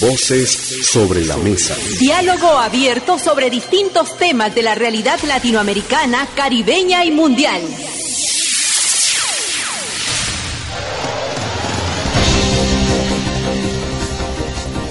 Voces sobre la mesa. Diálogo abierto sobre distintos temas de la realidad latinoamericana, caribeña y mundial.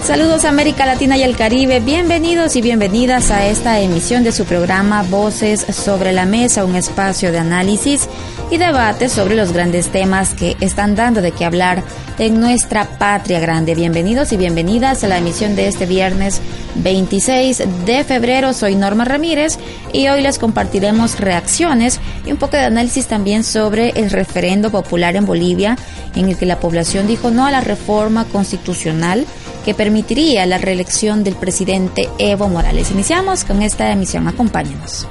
Saludos América Latina y el Caribe, bienvenidos y bienvenidas a esta emisión de su programa Voces sobre la Mesa, un espacio de análisis y debate sobre los grandes temas que están dando de qué hablar en nuestra patria grande. Bienvenidos y bienvenidas a la emisión de este viernes 26 de febrero. Soy Norma Ramírez y hoy les compartiremos reacciones y un poco de análisis también sobre el referendo popular en Bolivia en el que la población dijo no a la reforma constitucional que permitiría la reelección del presidente Evo Morales. Iniciamos con esta emisión. Acompáñenos.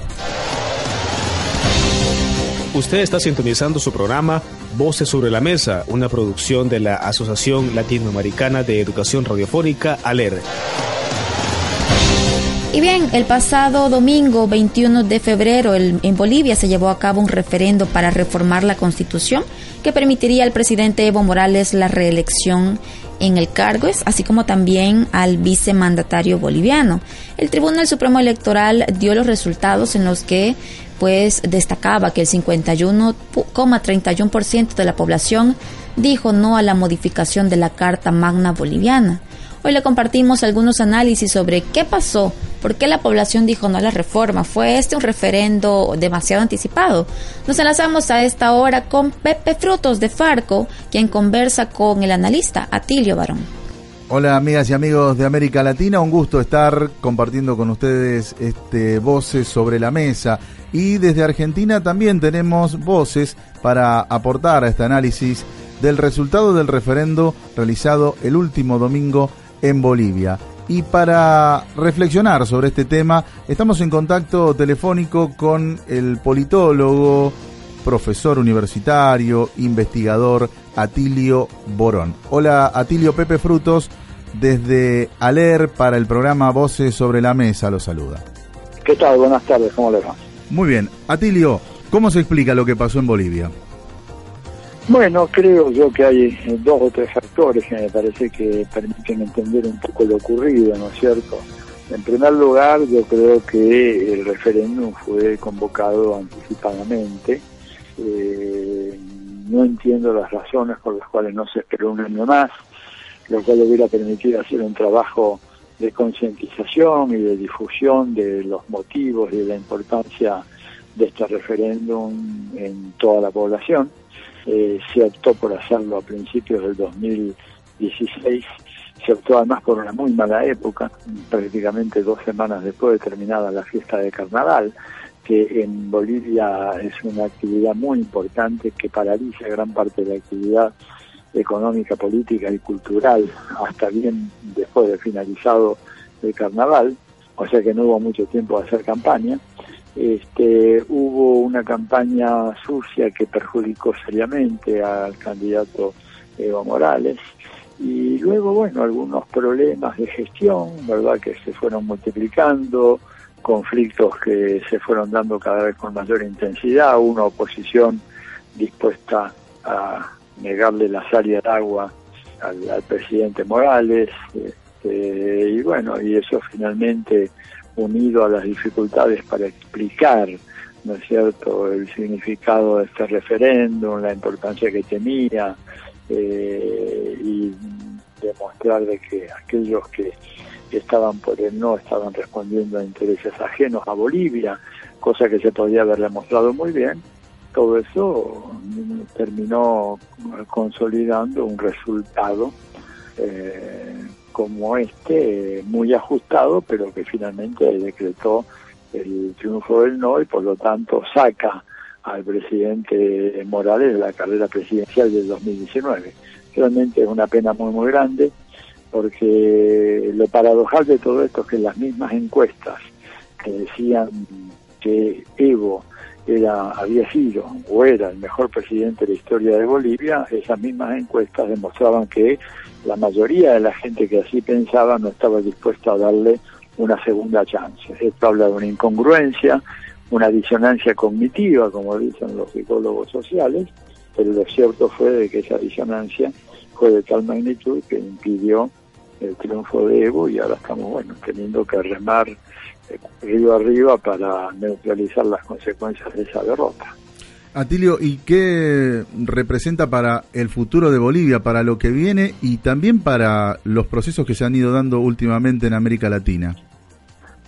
Usted está sintonizando su programa Voces sobre la Mesa, una producción de la Asociación Latinoamericana de Educación Radiofónica, ALER. Y bien, el pasado domingo 21 de febrero en Bolivia se llevó a cabo un referendo para reformar la constitución que permitiría al presidente Evo Morales la reelección en el cargo, así como también al vicemandatario boliviano. El Tribunal Supremo Electoral dio los resultados en los que pues destacaba que el 51,31% de la población dijo no a la modificación de la Carta Magna Boliviana. Hoy le compartimos algunos análisis sobre qué pasó, por qué la población dijo no a la reforma. ¿Fue este un referendo demasiado anticipado? Nos enlazamos a esta hora con Pepe Frutos de Farco, quien conversa con el analista Atilio Barón. Hola amigas y amigos de América Latina, un gusto estar compartiendo con ustedes este voces sobre la mesa y desde Argentina también tenemos voces para aportar a este análisis del resultado del referendo realizado el último domingo en Bolivia. Y para reflexionar sobre este tema, estamos en contacto telefónico con el politólogo, profesor universitario, investigador Atilio Borón. Hola Atilio Pepe Frutos, desde ALER para el programa Voces sobre la Mesa, lo saluda. ¿Qué tal? Buenas tardes, ¿cómo le va? Muy bien. Atilio, ¿cómo se explica lo que pasó en Bolivia? Bueno, creo yo que hay dos o tres factores que me parece que permiten entender un poco lo ocurrido, ¿no es cierto? En primer lugar, yo creo que el referéndum fue convocado anticipadamente. Eh, no entiendo las razones por las cuales no se esperó un año más, lo cual hubiera permitido hacer un trabajo de concientización y de difusión de los motivos y de la importancia de este referéndum en toda la población eh, se optó por hacerlo a principios del 2016, se optó además por una muy mala época, prácticamente dos semanas después de terminada la fiesta de carnaval, que en Bolivia es una actividad muy importante que paraliza gran parte de la actividad económica, política y cultural hasta bien después de finalizado el carnaval, o sea que no hubo mucho tiempo de hacer campaña este, hubo una campaña sucia que perjudicó seriamente al candidato Evo Morales y luego, bueno, algunos problemas de gestión, ¿verdad?, que se fueron multiplicando, conflictos que se fueron dando cada vez con mayor intensidad, una oposición dispuesta a negarle la sal y el agua al, presidente Morales, este, y bueno, y eso finalmente unido a las dificultades para explicar, ¿no es cierto?, el significado de este referéndum, la importancia que tenía, eh, y demostrar de que aquellos que estaban por el no estaban respondiendo a intereses ajenos a Bolivia, cosa que se podía haber demostrado muy bien, todo eso terminó consolidando un resultado eh, como este, muy ajustado, pero que finalmente decretó el triunfo del no y por lo tanto saca al presidente Morales de la carrera presidencial del 2019. Realmente es una pena muy, muy grande, porque lo paradojal de todo esto es que las mismas encuestas que decían que Evo era, había sido o era el mejor presidente de la historia de Bolivia, esas mismas encuestas demostraban que la mayoría de la gente que así pensaba no estaba dispuesta a darle una segunda chance. Esto habla de una incongruencia, una disonancia cognitiva, como dicen los psicólogos sociales, pero lo cierto fue de que esa disonancia fue de tal magnitud que impidió el triunfo de Evo y ahora estamos, bueno, teniendo que remar río arriba para neutralizar las consecuencias de esa derrota. Atilio, ¿y qué representa para el futuro de Bolivia, para lo que viene y también para los procesos que se han ido dando últimamente en América Latina?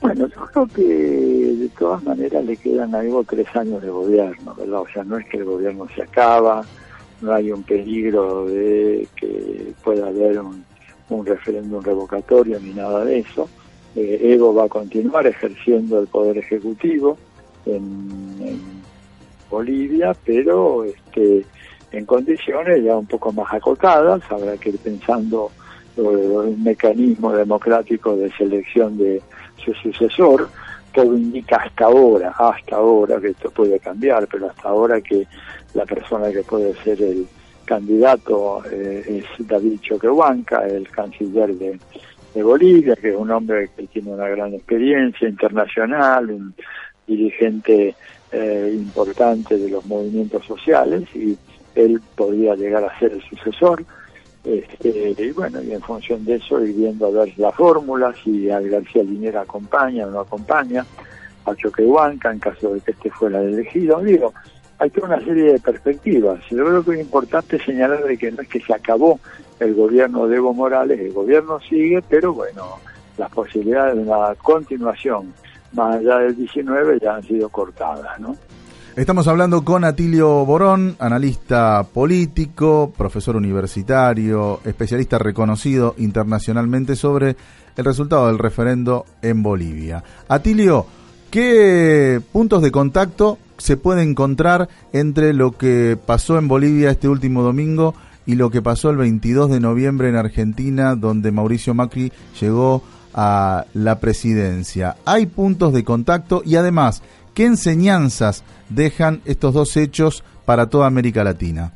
Bueno, yo creo que de todas maneras le quedan algo tres años de gobierno, ¿verdad? O sea, no es que el gobierno se acaba, no hay un peligro de que pueda haber un, referéndum revocatorio ni nada de eso. Eh, Evo va a continuar ejerciendo el poder ejecutivo en Bolivia, pero este, en condiciones ya un poco más acotadas, habrá que ir pensando un mecanismo democrático de selección de su sucesor, todo indica hasta ahora, hasta ahora, que esto puede cambiar, pero hasta ahora que la persona que puede ser el candidato eh, es David Choquehuanca, el canciller de, de Bolivia, que es un hombre que tiene una gran experiencia internacional, un dirigente eh, importante de los movimientos sociales y él podría llegar a ser el sucesor. Este, y bueno, y en función de eso ir viendo a ver la fórmula, si a García Linera acompaña o no acompaña, a Choquehuanca en caso de que este fuera elegido. Digo, hay toda una serie de perspectivas. Yo creo que es importante señalar de que no es que se acabó el gobierno de Evo Morales, el gobierno sigue, pero bueno, las posibilidades de una continuación más allá del 19 ya han sido cortadas, ¿no? Estamos hablando con Atilio Borón, analista político, profesor universitario, especialista reconocido internacionalmente sobre el resultado del referendo en Bolivia. Atilio, ¿qué puntos de contacto se puede encontrar entre lo que pasó en Bolivia este último domingo y lo que pasó el 22 de noviembre en Argentina, donde Mauricio Macri llegó a la presidencia. Hay puntos de contacto y además, ¿qué enseñanzas dejan estos dos hechos para toda América Latina?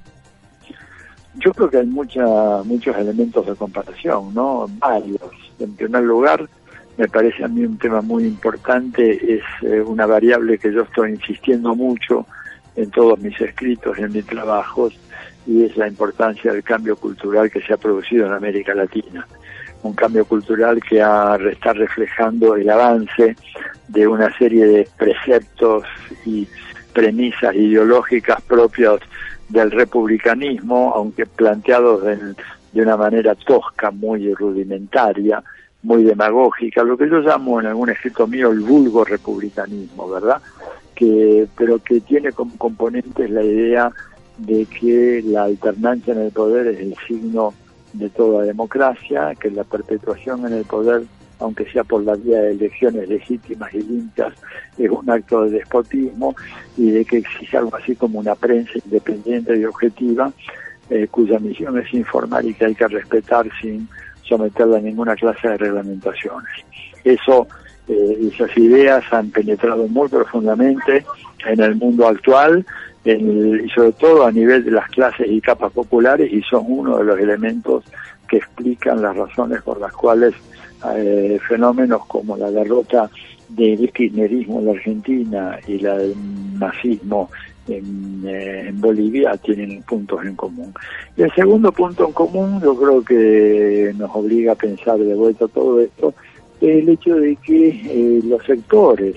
Yo creo que hay mucha, muchos elementos de comparación, ¿no? Varios. En primer lugar, me parece a mí un tema muy importante, es eh, una variable que yo estoy insistiendo mucho en todos mis escritos, en mis trabajos, y es la importancia del cambio cultural que se ha producido en América Latina. Un cambio cultural que está reflejando el avance de una serie de preceptos y premisas ideológicas propios del republicanismo, aunque planteados de una manera tosca, muy rudimentaria, muy demagógica, lo que yo llamo en algún escrito mío el vulgo republicanismo, ¿verdad? Que, pero que tiene como componentes la idea de que la alternancia en el poder es el signo de toda democracia, que la perpetuación en el poder, aunque sea por la vía de elecciones legítimas y limpias, es un acto de despotismo y de que existe algo así como una prensa independiente y objetiva, eh, cuya misión es informar y que hay que respetar sin someterla a ninguna clase de reglamentaciones. Eso, eh, esas ideas han penetrado muy profundamente en el mundo actual y sobre todo a nivel de las clases y capas populares y son uno de los elementos que explican las razones por las cuales eh, fenómenos como la derrota del kirchnerismo en la Argentina y la del nazismo en, eh, en, Bolivia tienen puntos en común. Y el segundo punto en común, yo creo que nos obliga a pensar de vuelta todo esto, es el hecho de que eh, los sectores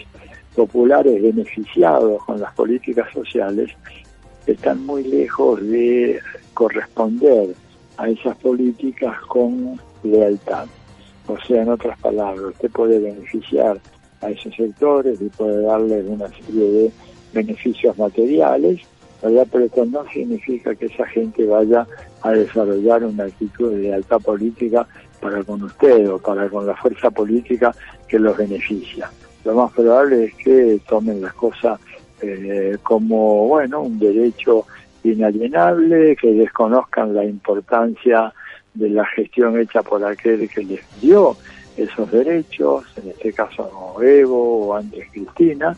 populares beneficiados con las políticas sociales están muy lejos de corresponder a esas políticas con lealtad. O sea, en otras palabras, usted puede beneficiar a esos sectores y puede darles una serie de beneficios materiales, ¿verdad? pero esto no significa que esa gente vaya a desarrollar una actitud de lealtad política para con usted o para con la fuerza política que los beneficia lo más probable es que tomen las cosas eh, como, bueno, un derecho inalienable, que desconozcan la importancia de la gestión hecha por aquel que les dio esos derechos, en este caso Evo o antes Cristina,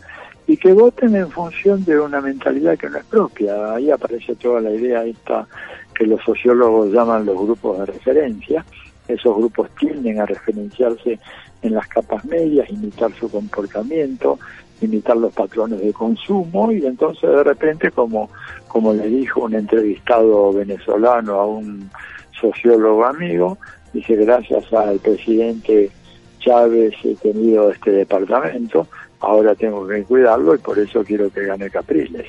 y que voten en función de una mentalidad que no es propia. Ahí aparece toda la idea esta que los sociólogos llaman los grupos de referencia. Esos grupos tienden a referenciarse en las capas medias, imitar su comportamiento, imitar los patrones de consumo y entonces de repente como como le dijo un entrevistado venezolano a un sociólogo amigo, Dice, gracias al presidente Chávez he tenido este departamento, ahora tengo que cuidarlo y por eso quiero que gane Capriles.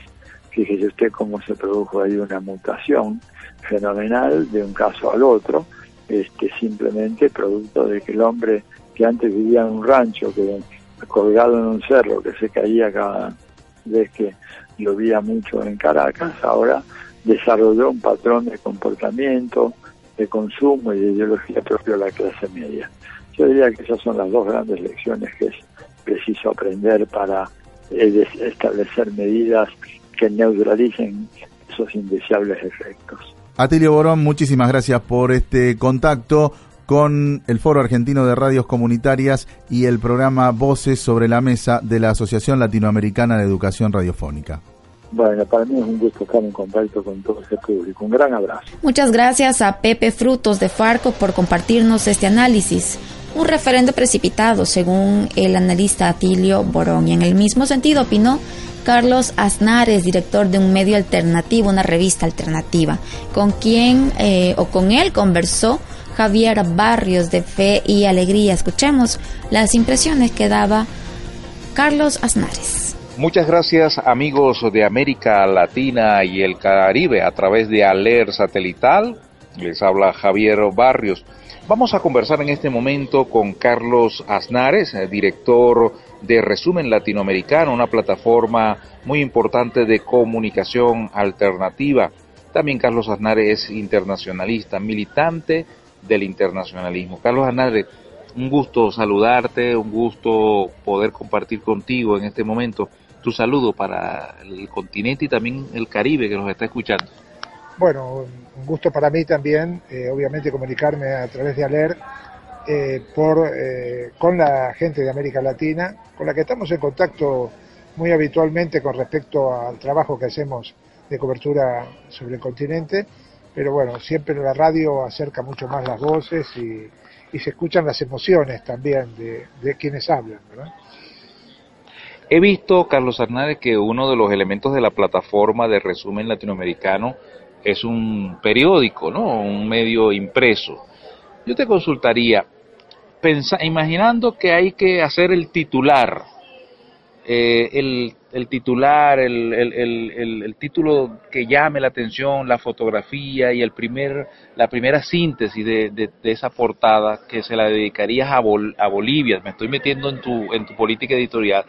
Fíjese usted cómo se produjo ahí una mutación fenomenal de un caso al otro, este simplemente producto de que el hombre que antes vivía en un rancho, que colgado en un cerro, que se caía cada vez que llovía mucho en Caracas, ahora desarrolló un patrón de comportamiento, de consumo y de ideología propio de la clase media. Yo diría que esas son las dos grandes lecciones que es preciso aprender para eh, establecer medidas que neutralicen esos indeseables efectos. Atilio Borón, muchísimas gracias por este contacto con el Foro Argentino de Radios Comunitarias y el programa Voces sobre la Mesa de la Asociación Latinoamericana de Educación Radiofónica. Bueno, para mí es un gusto estar en contacto con todo ese público. Un gran abrazo. Muchas gracias a Pepe Frutos de Farco por compartirnos este análisis. Un referendo precipitado, según el analista Atilio Borón. Y en el mismo sentido opinó Carlos Aznares, director de un medio alternativo, una revista alternativa, con quien eh, o con él conversó Javier Barrios de Fe y Alegría. Escuchemos las impresiones que daba Carlos Aznares. Muchas gracias amigos de América Latina y el Caribe a través de Aler Satelital. Les habla Javier Barrios. Vamos a conversar en este momento con Carlos Aznares, director de Resumen Latinoamericano, una plataforma muy importante de comunicación alternativa. También Carlos Aznares es internacionalista, militante del internacionalismo. Carlos Hernández, un gusto saludarte, un gusto poder compartir contigo en este momento tu saludo para el continente y también el Caribe que nos está escuchando. Bueno, un gusto para mí también, eh, obviamente comunicarme a través de ALER eh, por, eh, con la gente de América Latina, con la que estamos en contacto muy habitualmente con respecto al trabajo que hacemos de cobertura sobre el continente pero bueno, siempre la radio acerca mucho más las voces y, se escuchan las emociones también de, quienes hablan, ¿verdad? He visto, Carlos Hernández, que uno de los elementos de la plataforma de resumen latinoamericano es un periódico, ¿no? Un medio impreso. Yo te consultaría, imaginando que hay que hacer el titular, eh, el el titular, el, el, el, título que llame la atención, la fotografía y el primer, la primera síntesis de, de, esa portada que se la dedicarías a, a Bolivia. Me estoy metiendo en tu, en tu política editorial.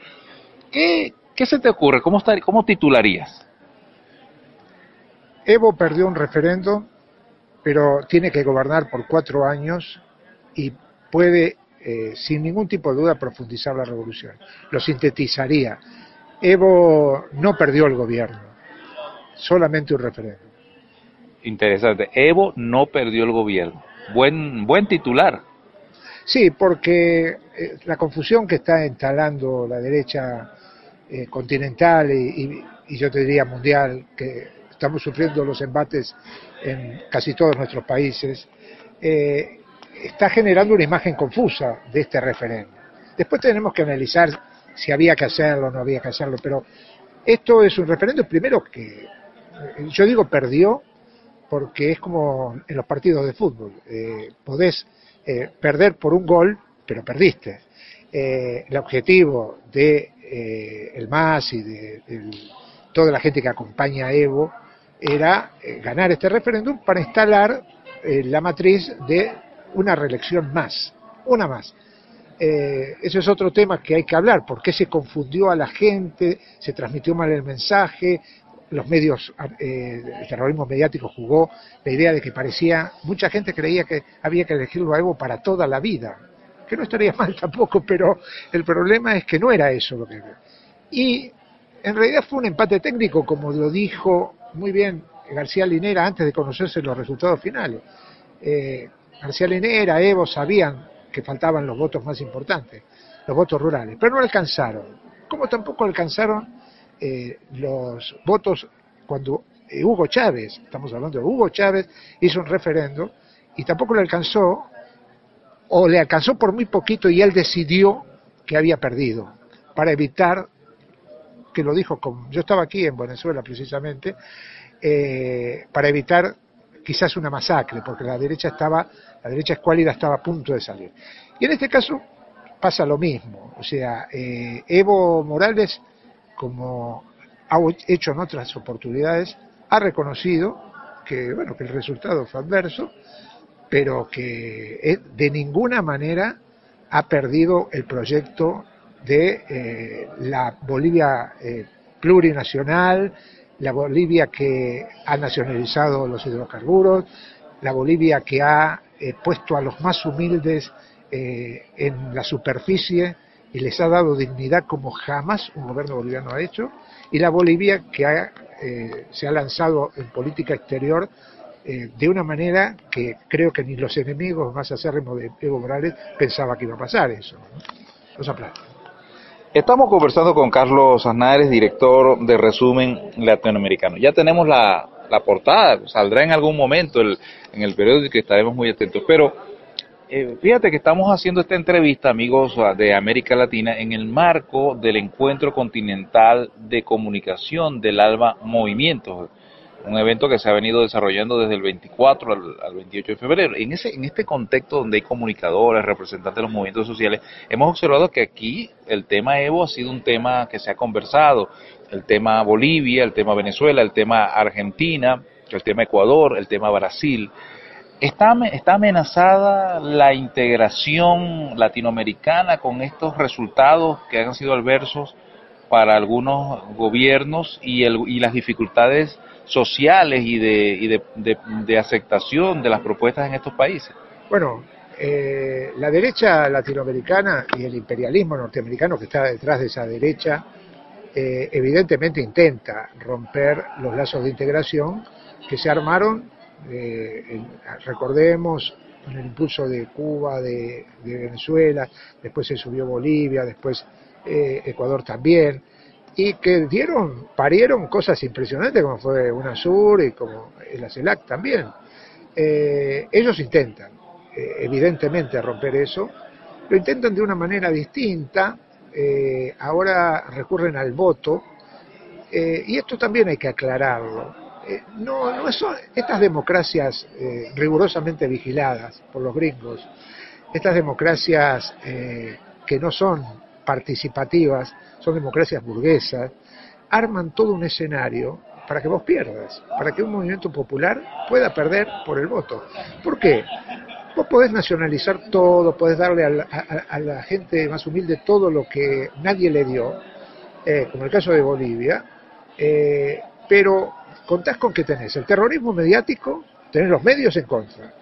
¿Qué, qué se te ocurre? ¿Cómo, estar, ¿Cómo titularías? Evo perdió un referendo, pero tiene que gobernar por cuatro años y puede, eh, sin ningún tipo de duda, profundizar la revolución. Lo sintetizaría Evo no perdió el gobierno, solamente un referéndum. Interesante. Evo no perdió el gobierno. Buen, buen titular. Sí, porque eh, la confusión que está instalando la derecha eh, continental y, yo te diría mundial, que estamos sufriendo los embates en casi todos nuestros países, eh, está generando una imagen confusa de este referéndum. Después tenemos que analizar si había que hacerlo o no había que hacerlo, pero esto es un referéndum primero que eh, yo digo perdió porque es como en los partidos de fútbol, eh, podés eh, perder por un gol, pero perdiste. el objetivo de el MAS y de, toda la gente que acompaña a Evo era ganar este referéndum para instalar la matriz de una reelección más, una más. Eh, eso es otro tema que hay que hablar, porque se confundió a la gente, se transmitió mal el mensaje, los medios, eh, el terrorismo mediático jugó la idea de que parecía, mucha gente creía que había que elegirlo a Evo para toda la vida, que no estaría mal tampoco, pero el problema es que no era eso lo que... Y en realidad fue un empate técnico, como lo dijo muy bien García Linera antes de conocerse los resultados finales. Eh, García Linera, Evo sabían que faltaban los votos más importantes, los votos rurales, pero no alcanzaron. Como tampoco alcanzaron eh, los votos cuando eh, Hugo Chávez, estamos hablando de Hugo Chávez, hizo un referendo y tampoco le alcanzó, o le alcanzó por muy poquito y él decidió que había perdido, para evitar, que lo dijo, como, yo estaba aquí en Venezuela precisamente, eh, para evitar quizás una masacre, porque la derecha estaba, la derecha escuálida estaba a punto de salir. Y en este caso pasa lo mismo, o sea, eh, Evo Morales, como ha hecho en otras oportunidades, ha reconocido que, bueno, que el resultado fue adverso, pero que de ninguna manera ha perdido el proyecto de eh, la Bolivia eh, plurinacional, la Bolivia que ha nacionalizado los hidrocarburos, la Bolivia que ha eh, puesto a los más humildes en la superficie y les ha dado dignidad como jamás un gobierno boliviano ha hecho, y la Bolivia que se ha lanzado en política exterior de una manera que creo que ni los enemigos más acérrimos de Evo Morales pensaba que iba a pasar eso. Los aplausos. Estamos conversando con Carlos Aznares, director de Resumen Latinoamericano. Ya tenemos la, portada, saldrá en algún momento el, en el periódico y estaremos muy atentos. Pero eh, fíjate que estamos haciendo esta entrevista, amigos de América Latina, en el marco del encuentro continental de comunicación del ALBA Movimientos un evento que se ha venido desarrollando desde el 24 al, 28 de febrero. En, ese, en este contexto donde hay comunicadores, representantes de los movimientos sociales, hemos observado que aquí el tema Evo ha sido un tema que se ha conversado, el tema Bolivia, el tema Venezuela, el tema Argentina, el tema Ecuador, el tema Brasil. ¿Está, ¿Está amenazada la integración latinoamericana con estos resultados que han sido adversos para algunos gobiernos y, el, y las dificultades sociales y de, y de, aceptación de las propuestas en estos países? Bueno, eh, la derecha latinoamericana y el imperialismo norteamericano que está detrás de esa derecha, eh, evidentemente intenta romper los lazos de integración que se armaron, eh, recordemos, con el impulso de Cuba, de, de, Venezuela, después se subió Bolivia, después Ecuador también, y que dieron, parieron cosas impresionantes como fue UNASUR y como la CELAC también. Eh, ellos intentan, eh, evidentemente, romper eso, lo intentan de una manera distinta, eh, ahora recurren al voto, y esto también hay que aclararlo. no, no son estas democracias rigurosamente vigiladas por los gringos, estas democracias que no son participativas, son democracias burguesas, arman todo un escenario para que vos pierdas, para que un movimiento popular pueda perder por el voto. ¿Por qué? Vos podés nacionalizar todo, podés darle a la, gente más humilde todo lo que nadie le dio, eh, como el caso de Bolivia, eh, pero contás con que tenés el terrorismo mediático, tenés los medios en contra,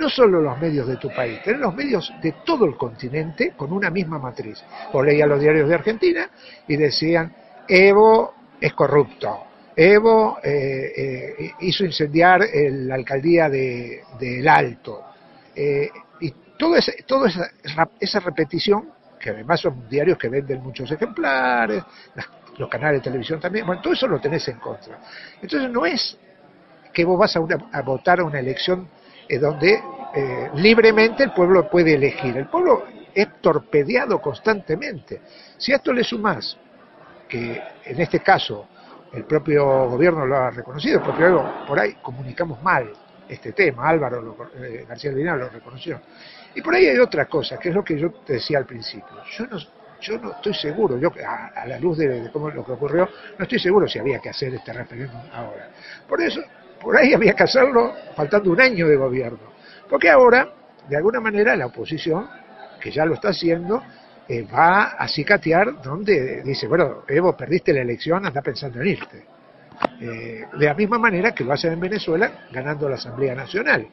no solo los medios de tu país, tener los medios de todo el continente con una misma matriz. Vos leías los diarios de Argentina y decían, Evo es corrupto, Evo eh, eh, hizo incendiar la alcaldía de, El Alto. Eh, y todo toda esa, esa repetición, que además son diarios que venden muchos ejemplares, los canales de televisión también, bueno, todo eso lo tenés en contra. Entonces no es que vos vas a, a votar a una elección donde eh, libremente el pueblo puede elegir. El pueblo es torpedeado constantemente. Si a esto le sumas que en este caso el propio gobierno lo ha reconocido, porque por ahí comunicamos mal este tema, Álvaro eh, García Albinal lo reconoció. Y por ahí hay otra cosa, que es lo que yo te decía al principio. Yo no, yo no estoy seguro, yo a, la luz de, de, cómo lo que ocurrió, no estoy seguro si había que hacer este referéndum ahora. Por eso, por ahí había que hacerlo faltando un año de gobierno. Porque ahora, de alguna manera, la oposición, que ya lo está haciendo, eh, va a cicatear donde dice, bueno, Evo, perdiste la elección, anda pensando en irte. Eh, de la misma manera que lo hacen en Venezuela, ganando la Asamblea Nacional.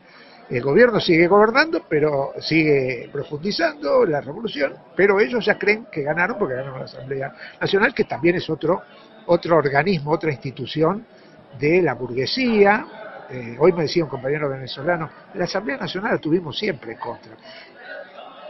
El gobierno sigue gobernando, pero sigue profundizando la revolución, pero ellos ya creen que ganaron porque ganaron la Asamblea Nacional, que también es otro, otro organismo, otra institución de la burguesía. Eh, hoy me decía un compañero venezolano, la Asamblea Nacional la tuvimos siempre en contra.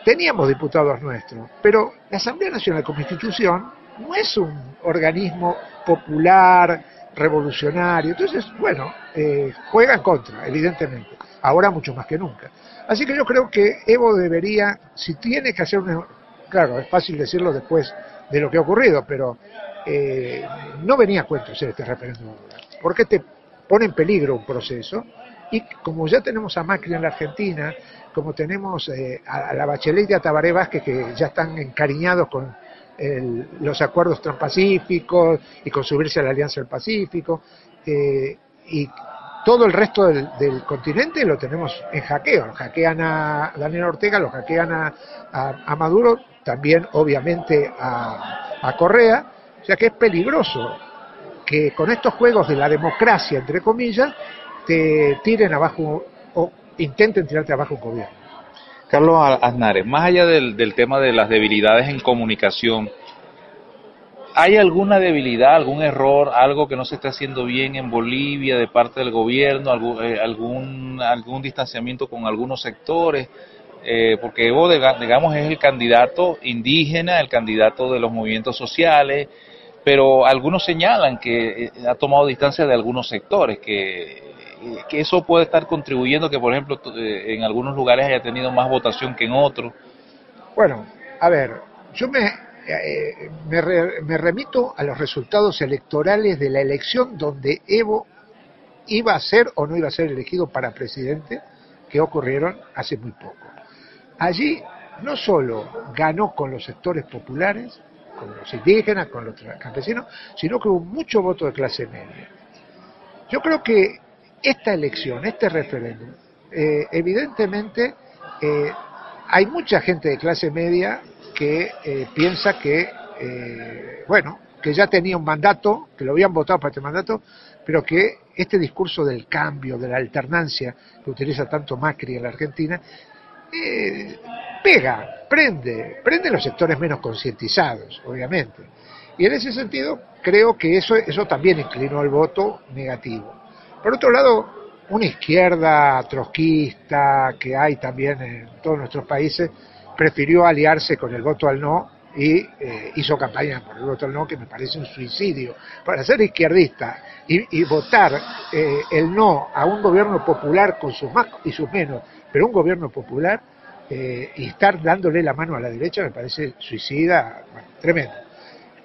Teníamos diputados nuestros, pero la Asamblea Nacional como institución no es un organismo popular, revolucionario. Entonces, bueno, eh, juega en contra, evidentemente. Ahora mucho más que nunca. Así que yo creo que Evo debería, si tiene que hacer una... Claro, es fácil decirlo después de lo que ha ocurrido, pero eh, no venía a cuento hacer este referéndum porque te pone en peligro un proceso Y como ya tenemos a Macri en la Argentina, como tenemos eh, a, la Bachelet y a Tabaré Vázquez que ya están encariñados con los acuerdos transpacíficos y con subirse a la Alianza del Pacífico, eh, y todo el resto del, continente lo tenemos en hackeo. Lo hackean a Daniel Ortega, lo hackean a, Maduro, también obviamente a, a Correa, o sea que es peligroso que con estos juegos de la democracia, entre comillas, te tiren abajo o intenten tirarte abajo un gobierno. Carlos Aznares, más allá del, tema de las debilidades en comunicación, ¿hay alguna debilidad, algún error, algo que no se está haciendo bien en Bolivia de parte del gobierno, algún, eh, algún, algún distanciamiento con algunos sectores? Eh, porque Evo, digamos, es el candidato indígena, el candidato de los movimientos sociales, pero algunos señalan que eh, ha tomado distancia de algunos sectores, que eso puede estar contribuyendo que, por ejemplo, eh, en algunos lugares haya tenido más votación que en otros? Bueno, a ver, yo me, eh, me, remito a los resultados electorales de la elección donde Evo iba a ser o no iba a ser elegido para presidente, que ocurrieron hace muy poco. Allí no solo ganó con los sectores populares, con los indígenas, con los campesinos, sino que hubo mucho voto de clase media. Yo creo que esta elección, este referéndum, eh, evidentemente eh, hay mucha gente de clase media que eh, piensa que, bueno, que ya tenía un mandato, que lo habían votado para este mandato, pero que este discurso del cambio, de la alternancia que utiliza tanto Macri en la Argentina, pega, prende, prende los sectores menos concientizados, obviamente. Y en ese sentido, creo que eso, eso también inclinó el voto negativo. Por otro lado, una izquierda trotskista que hay también en todos nuestros países prefirió aliarse con el voto al no y eh, hizo campaña por el al no, que me parece un suicidio. Para ser izquierdista y, votar eh, el no a un gobierno popular con sus más y sus menos, pero un gobierno popular eh, y estar dándole la mano a la derecha me parece suicida, tremendo.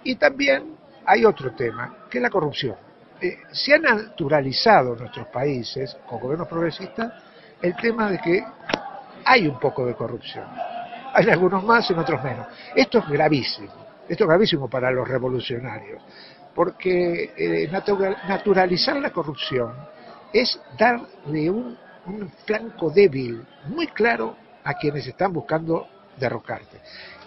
Y también hay otro tema, que es la corrupción. Eh, se ha naturalizado nuestros países, con gobiernos progresistas, el tema de que hay un poco de corrupción. Hay algunos más, en otros menos. Esto es gravísimo. Esto es gravísimo para los revolucionarios, porque eh, naturalizar la corrupción es darle un, flanco débil muy claro a quienes están buscando derrocarte.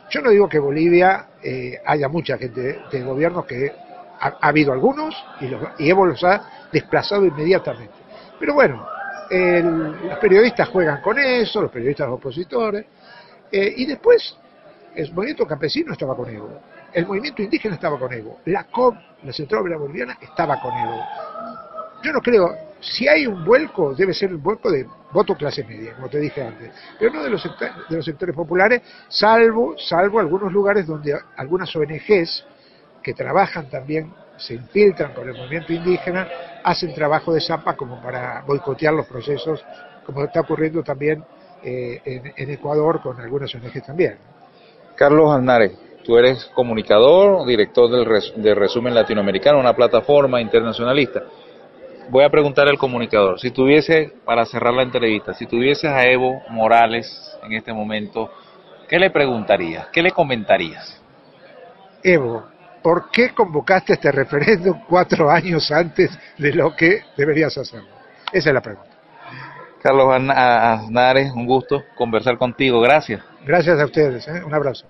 Yo no digo que Bolivia eh, haya mucha gente de gobierno que ha, habido algunos y, Evo los ha desplazado inmediatamente. Pero bueno, los periodistas juegan con eso, los periodistas opositores, eh, y después el movimiento campesino estaba con Evo, el movimiento indígena estaba con Evo, la COP, la Central Obrera Boliviana, estaba con Evo. Yo no creo, si hay un vuelco, debe ser un vuelco de voto clase media, como te dije antes, pero no de los, de los sectores populares, salvo, salvo algunos lugares donde algunas ONGs que trabajan también, se infiltran con el movimiento indígena, hacen trabajo de zapa como para boicotear los procesos, como está ocurriendo también eh, en, Ecuador con algunas ONG también. Carlos Alnares, tú eres comunicador, director del de Resumen Latinoamericano, una plataforma internacionalista. Voy a preguntar al comunicador, si tuviese, para cerrar la entrevista, si tuvieses a Evo Morales en este momento, ¿qué le preguntarías? ¿Qué le comentarías? Evo, ¿por qué convocaste este referéndum cuatro años antes de lo que deberías hacerlo? Esa es la pregunta. Carlos Aznares, un gusto conversar contigo. Gracias. Gracias a ustedes. ¿eh? Un abrazo.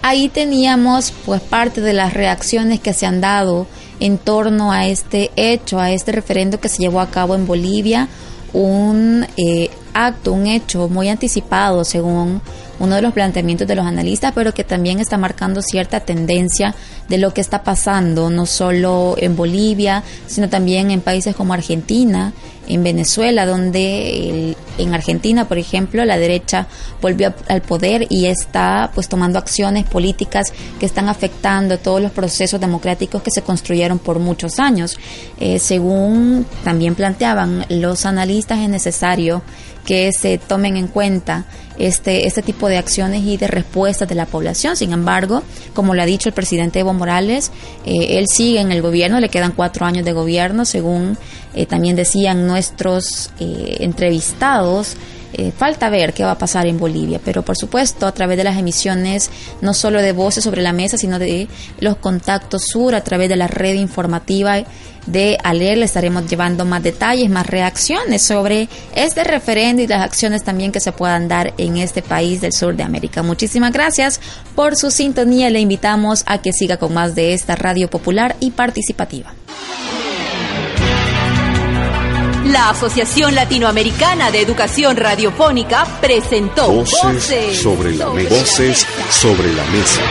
Ahí teníamos pues parte de las reacciones que se han dado en torno a este hecho, a este referendo que se llevó a cabo en Bolivia, un eh, acto, un hecho muy anticipado según uno de los planteamientos de los analistas, pero que también está marcando cierta tendencia de lo que está pasando, no solo en Bolivia, sino también en países como Argentina, en Venezuela, donde en Argentina, por ejemplo, la derecha volvió al poder y está pues tomando acciones políticas que están afectando todos los procesos democráticos que se construyeron por muchos años. Eh, según también planteaban los analistas, es necesario que se tomen en cuenta este, este tipo de acciones y de respuestas de la población. Sin embargo, como lo ha dicho el presidente Evo Morales, eh, él sigue en el gobierno, le quedan cuatro años de gobierno, según eh, también decían nuestros eh, entrevistados. Falta ver qué va a pasar en Bolivia, pero por supuesto a través de las emisiones no solo de voces sobre la mesa, sino de los contactos sur a través de la red informativa de ALER le estaremos llevando más detalles, más reacciones sobre este referendo y las acciones también que se puedan dar en este país del sur de América. Muchísimas gracias por su sintonía. Le invitamos a que siga con más de esta radio popular y participativa. La Asociación Latinoamericana de Educación Radiofónica presentó Voces, sobre, la mesa. Voces sobre la mesa.